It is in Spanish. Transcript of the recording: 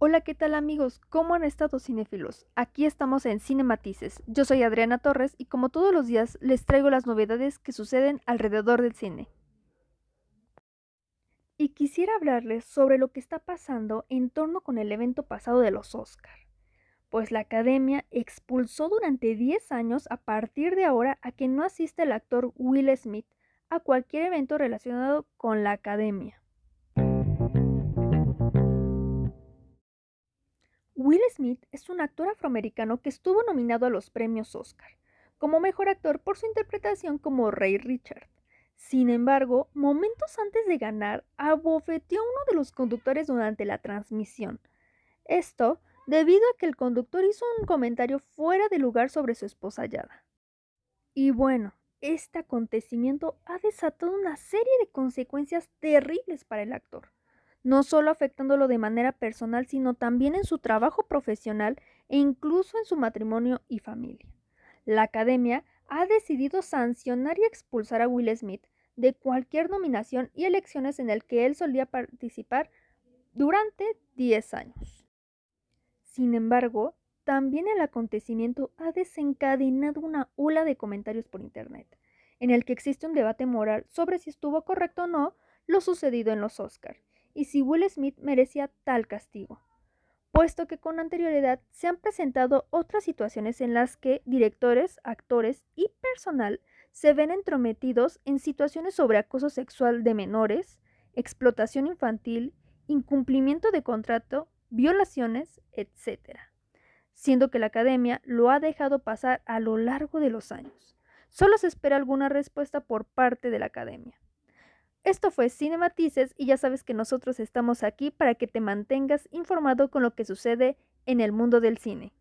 Hola, ¿qué tal amigos? ¿Cómo han estado cinéfilos? Aquí estamos en Cinematices. Yo soy Adriana Torres y como todos los días les traigo las novedades que suceden alrededor del cine. Y quisiera hablarles sobre lo que está pasando en torno con el evento pasado de los Oscar. Pues la academia expulsó durante 10 años a partir de ahora a que no asiste el actor Will Smith a cualquier evento relacionado con la academia. Will Smith es un actor afroamericano que estuvo nominado a los premios Oscar como mejor actor por su interpretación como Rey Richard. Sin embargo, momentos antes de ganar, abofeteó a uno de los conductores durante la transmisión. Esto debido a que el conductor hizo un comentario fuera de lugar sobre su esposa Yada. Y bueno, este acontecimiento ha desatado una serie de consecuencias terribles para el actor no solo afectándolo de manera personal, sino también en su trabajo profesional e incluso en su matrimonio y familia. La Academia ha decidido sancionar y expulsar a Will Smith de cualquier nominación y elecciones en el que él solía participar durante 10 años. Sin embargo, también el acontecimiento ha desencadenado una ola de comentarios por Internet, en el que existe un debate moral sobre si estuvo correcto o no lo sucedido en los Oscars y si Will Smith merecía tal castigo, puesto que con anterioridad se han presentado otras situaciones en las que directores, actores y personal se ven entrometidos en situaciones sobre acoso sexual de menores, explotación infantil, incumplimiento de contrato, violaciones, etc. Siendo que la academia lo ha dejado pasar a lo largo de los años. Solo se espera alguna respuesta por parte de la academia. Esto fue Cinematices y ya sabes que nosotros estamos aquí para que te mantengas informado con lo que sucede en el mundo del cine.